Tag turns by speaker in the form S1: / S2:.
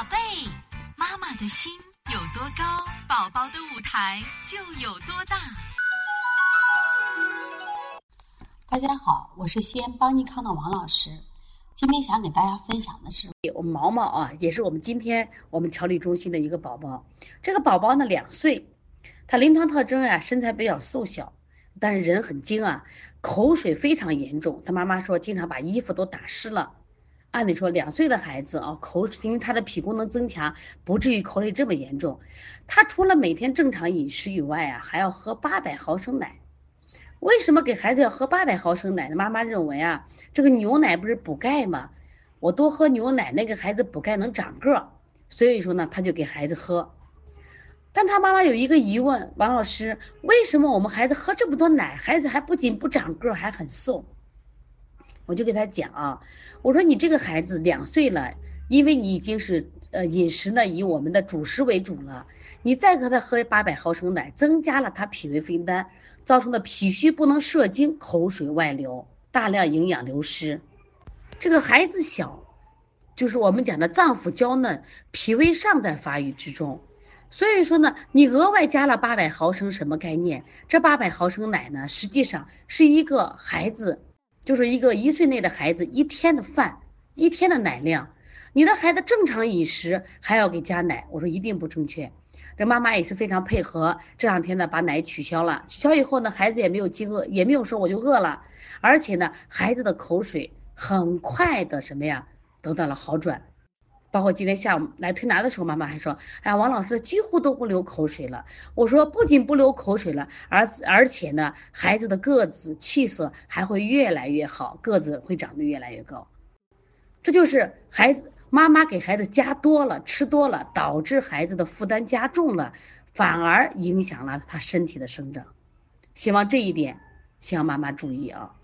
S1: 宝贝，妈妈的心有多高，宝宝的舞台就有多大。
S2: 大家好，我是西安邦尼康的王老师。今天想给大家分享的是，
S3: 我们毛毛啊，也是我们今天我们调理中心的一个宝宝。这个宝宝呢，两岁，他临床特征啊，身材比较瘦小，但是人很精啊，口水非常严重。他妈妈说，经常把衣服都打湿了。按理说，两岁的孩子啊，口因为他的脾功能增强，不至于口水这么严重。他除了每天正常饮食以外啊，还要喝八百毫升奶。为什么给孩子要喝八百毫升奶呢？妈妈认为啊，这个牛奶不是补钙吗？我多喝牛奶，那个孩子补钙能长个，所以说呢，他就给孩子喝。但他妈妈有一个疑问，王老师，为什么我们孩子喝这么多奶，孩子还不仅不长个，还很瘦？我就给他讲啊，我说你这个孩子两岁了，因为你已经是呃饮食呢以我们的主食为主了，你再给他喝八百毫升奶，增加了他脾胃分担，造成的脾虚不能摄精，口水外流，大量营养流失。这个孩子小，就是我们讲的脏腑娇嫩，脾胃尚在发育之中，所以说呢，你额外加了八百毫升什么概念？这八百毫升奶呢，实际上是一个孩子。就是一个一岁内的孩子一天的饭，一天的奶量，你的孩子正常饮食还要给加奶，我说一定不正确。这妈妈也是非常配合，这两天呢把奶取消了，取消以后呢，孩子也没有饥饿，也没有说我就饿了，而且呢，孩子的口水很快的什么呀得到了好转。包括今天下午来推拿的时候，妈妈还说：“哎呀，王老师几乎都不流口水了。”我说：“不仅不流口水了，而而且呢，孩子的个子、气色还会越来越好，个子会长得越来越高。这就是孩子妈妈给孩子加多了、吃多了，导致孩子的负担加重了，反而影响了他身体的生长。希望这一点，希望妈妈注意啊。”